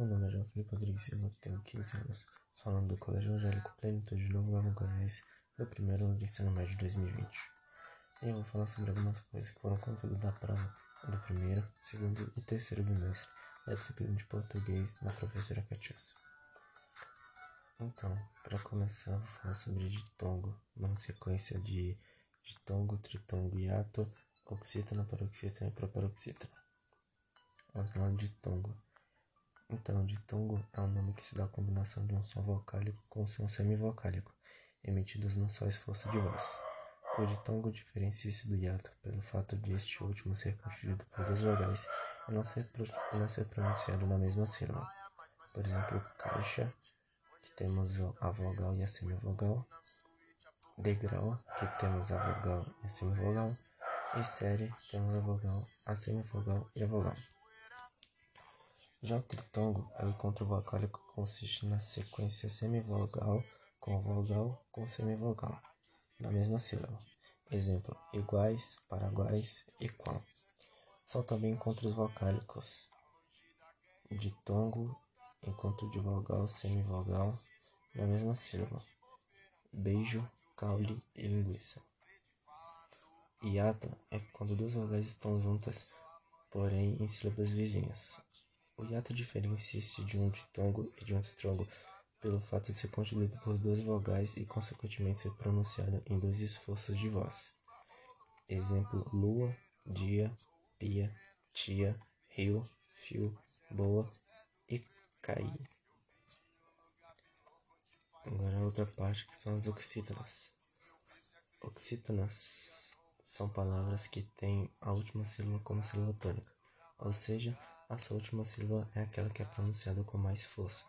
Meu nome é Felipe Rodrigues Silva, tenho 15 anos. Sou aluno do Colégio Angélico Plenitude de Novo Leão Goiás, do primeiro ano do ensino médio de 2020. E eu vou falar sobre algumas coisas que foram conteúdo da prova do primeiro, segundo e terceiro bimestre da disciplina de português da professora Catiúcia. Então, para começar, vou falar sobre ditongo, uma sequência de ditongo, tritongo, hiato, oxítona, paroxítona e proparoxítona. Vamos falar de ditongo. Então, ditongo é o nome que se dá à combinação de um som vocálico com um som semivocálico, emitidos no só esforço de voz. O ditongo diferencia-se do hiato pelo fato de este último ser constituído por duas vogais e não ser, não ser pronunciado na mesma sílaba. Por exemplo, caixa, que temos a vogal e a semivogal, degrau, que temos a vogal e a semivogal, e série, temos a vogal, a semivogal e a vogal. Já o tritongo é o encontro vocálico que consiste na sequência semivogal com vogal com semivogal, na mesma sílaba. Exemplo: iguais, paraguais, qual. São também encontros vocálicos. Ditongo, encontro de vogal, semivogal, na mesma sílaba. Beijo, caule e linguiça. Hiato é quando duas vogais estão juntas, porém em sílabas vizinhas. O hiato diferencia-se de um ditongo e de um tritrongo pelo fato de ser constituído por duas vogais e, consequentemente, ser pronunciado em dois esforços de voz. Exemplo: lua, dia, pia, tia, rio, fio, boa e cair. Agora a outra parte que são as oxítonas. Oxítonas são palavras que têm a última sílaba como sílaba tônica, ou seja, a sua última sílaba é aquela que é pronunciada com mais força.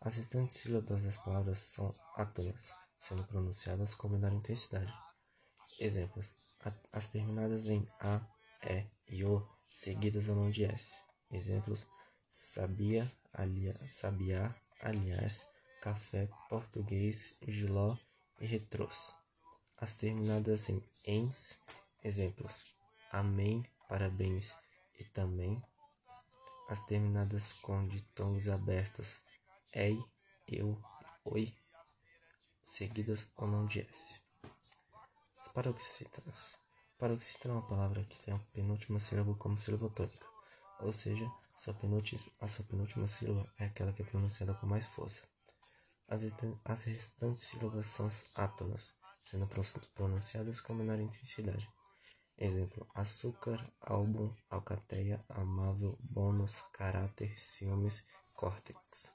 As restantes sílabas das palavras são átonas, sendo pronunciadas com menor intensidade. Exemplos: as terminadas em a, e e o, seguidas ao não de s. Exemplos: sabia, aliás, sabiá, aliás, café, português, giló e retrôs. As terminadas em ens, exemplos: amém, parabéns e também as terminadas com ditongos abertos ei, eu, oi, seguidas ou não de s. As paroxítonas. Paroxítona é uma palavra que tem a penúltima sílaba como sílaba tônica, ou seja, sua a sua penúltima sílaba é aquela que é pronunciada com mais força. As, as restantes sílabas são átonas, sendo pronunciadas com menor intensidade. Exemplo: açúcar, álbum, alcateia, amável, bônus, caráter, ciúmes, córtex.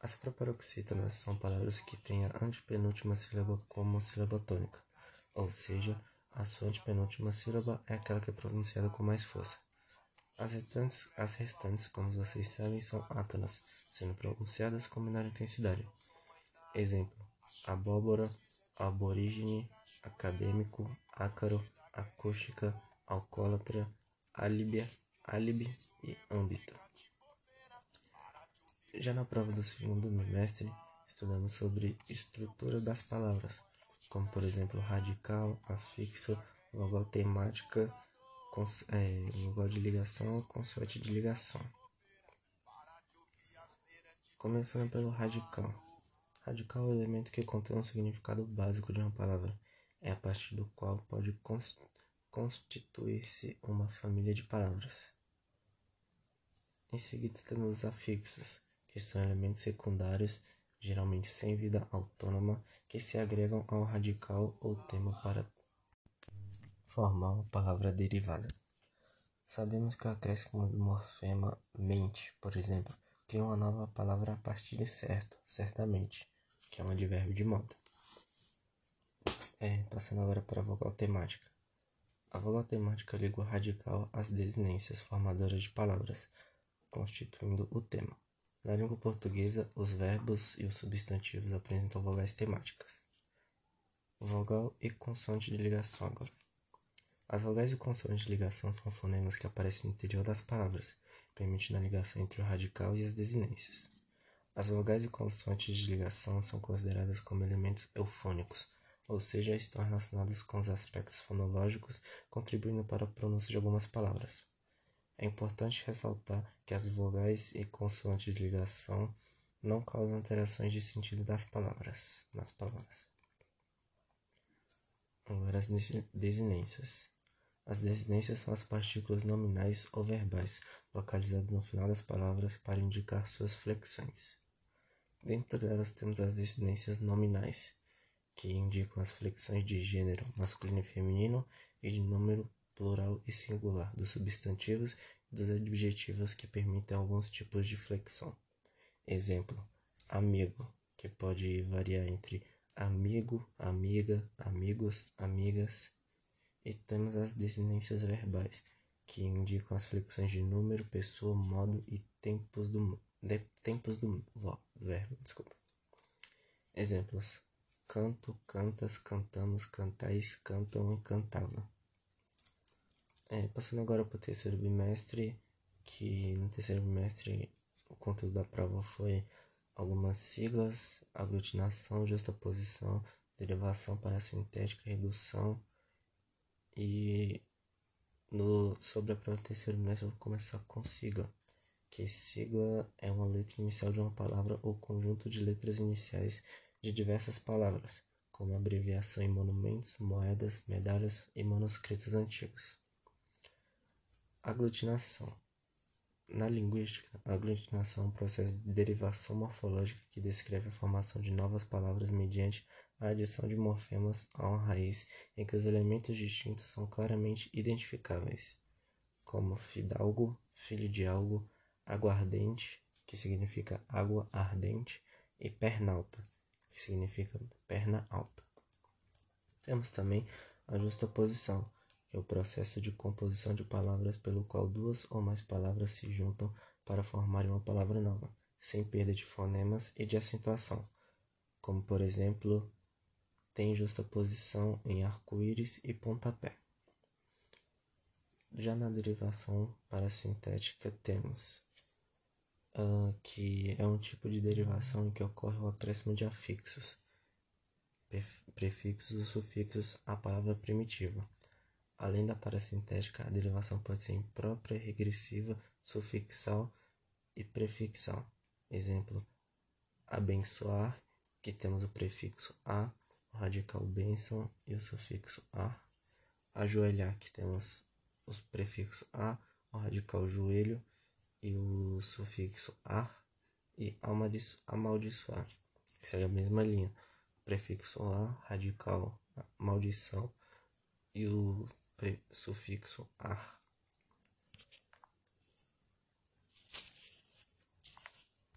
As proparoxítonas são palavras que têm a antepenúltima sílaba como sílaba tônica, ou seja, a sua antepenúltima sílaba é aquela que é pronunciada com mais força. As restantes, as restantes, como vocês sabem, são átonas, sendo pronunciadas com menor intensidade. Exemplo: abóbora, aborígene, acadêmico, ácaro, acústica, alcoólatra, álibia, álibi e âmbito. Já na prova do segundo bimestre, estudamos sobre estrutura das palavras, como por exemplo radical, afixo, vogal temática, é, vogal de ligação, consoante de ligação. Começando pelo radical. Radical é o elemento que contém um significado básico de uma palavra. É a partir do qual pode constituir-se uma família de palavras. Em seguida temos os afixos, que são elementos secundários, geralmente sem vida autônoma, que se agregam ao radical ou tema para formar uma palavra derivada. Sabemos que o acréscimo do morfema mente, por exemplo, cria uma nova palavra a partir de certo, certamente que é um advérbio de modo. É, passando agora para a vogal temática. A vogal temática liga o radical às desinências formadoras de palavras, constituindo o tema. Na língua portuguesa, os verbos e os substantivos apresentam vogais temáticas. Vogal e consoante de ligação agora. As vogais e consoantes de ligação são fonemas que aparecem no interior das palavras, permitindo a ligação entre o radical e as desinências. As vogais e consoantes de ligação são consideradas como elementos eufônicos, ou seja, estão relacionadas com os aspectos fonológicos, contribuindo para a pronúncia de algumas palavras. É importante ressaltar que as vogais e consoantes de ligação não causam alterações de sentido das palavras, nas palavras. Agora as desinências. As desinências são as partículas nominais ou verbais localizadas no final das palavras para indicar suas flexões. Dentro delas temos as desinências nominais, que indicam as flexões de gênero masculino e feminino e de número plural e singular dos substantivos e dos adjetivos que permitem alguns tipos de flexão. Exemplo: amigo, que pode variar entre amigo, amiga, amigos, amigas. E temos as desinências verbais, que indicam as flexões de número, pessoa, modo e tempos do, de, tempos do, verbo. Desculpa. Exemplos: canto, cantas, cantamos, cantais, cantam cantava. É, passando agora para o terceiro bimestre, que no terceiro bimestre o conteúdo da prova foi algumas siglas, aglutinação, justaposição, derivação parasintética, redução e no, sobre a prova terceiro bimestre eu vou começar com sigla, que sigla é uma letra inicial de uma palavra ou conjunto de letras iniciais de diversas palavras, como abreviação em monumentos, moedas, medalhas e manuscritos antigos. Aglutinação. Na linguística, a aglutinação é um processo de derivação morfológica que descreve a formação de novas palavras mediante a adição de morfemas a uma raiz em que os elementos distintos são claramente identificáveis, como fidalgo, filho de algo, aguardente, que significa água ardente, e pernalta, que significa perna alta. Temos também a justaposição, é o processo de composição de palavras pelo qual duas ou mais palavras se juntam para formarem uma palavra nova, sem perda de fonemas e de acentuação, como por exemplo, tem justaposição em arco-íris e pontapé. Já na derivação parasintética temos uh, que é um tipo de derivação em que ocorre o acréscimo de afixos, prefixos ou sufixos à palavra primitiva. Além da parasintética, a derivação pode ser imprópria, regressiva, sufixal e prefixal. Exemplo: abençoar, que temos o prefixo a, o radical bênção e o sufixo a. Ajoelhar, que temos o prefixo a, o radical joelho e o sufixo a. E amaldiçoar, que segue a mesma linha. Prefixo a, radical maldição e o sufixo ar.